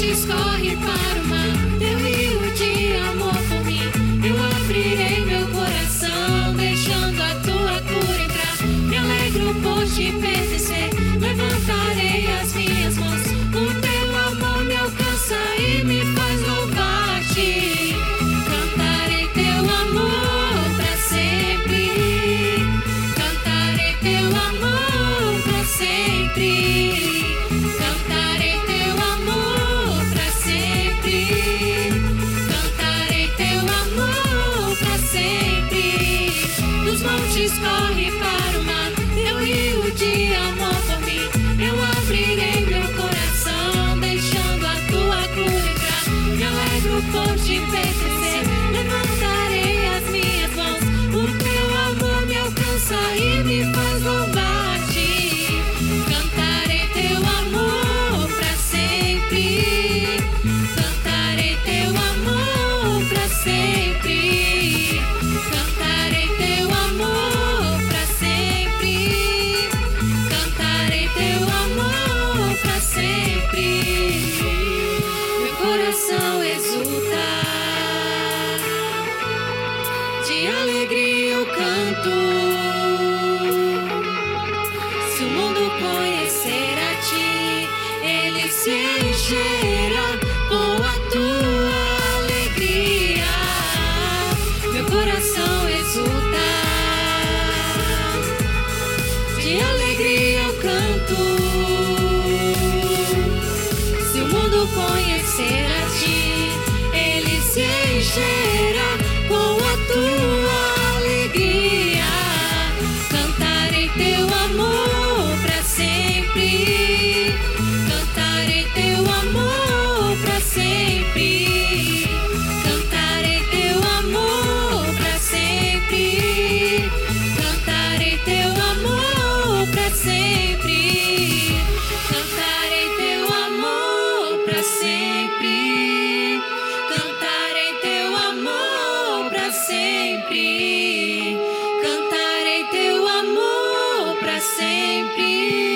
noite escorre para o mar, Eu e o de amor por mim. Eu abrirei meu coração, deixando a tua cura entrar. Me alegro por te pertencer, levantarei as minhas mãos. O teu amor me alcança e me faz louvar-te. Cantarei teu amor para sempre. Cantarei teu amor para sempre. Fontes corre para o mar. Teu rio de amor por mim. Eu abrirei meu coração, deixando a tua cura entrar. Me alegro por te pertencer. Levantarei as minhas mãos. O teu amor me alcança e me faz louvar-te. Cantarei teu amor pra sempre. Cantarei teu amor pra sempre. de alegria eu canto. Se o mundo conhecer a ti, ele se encherá. be.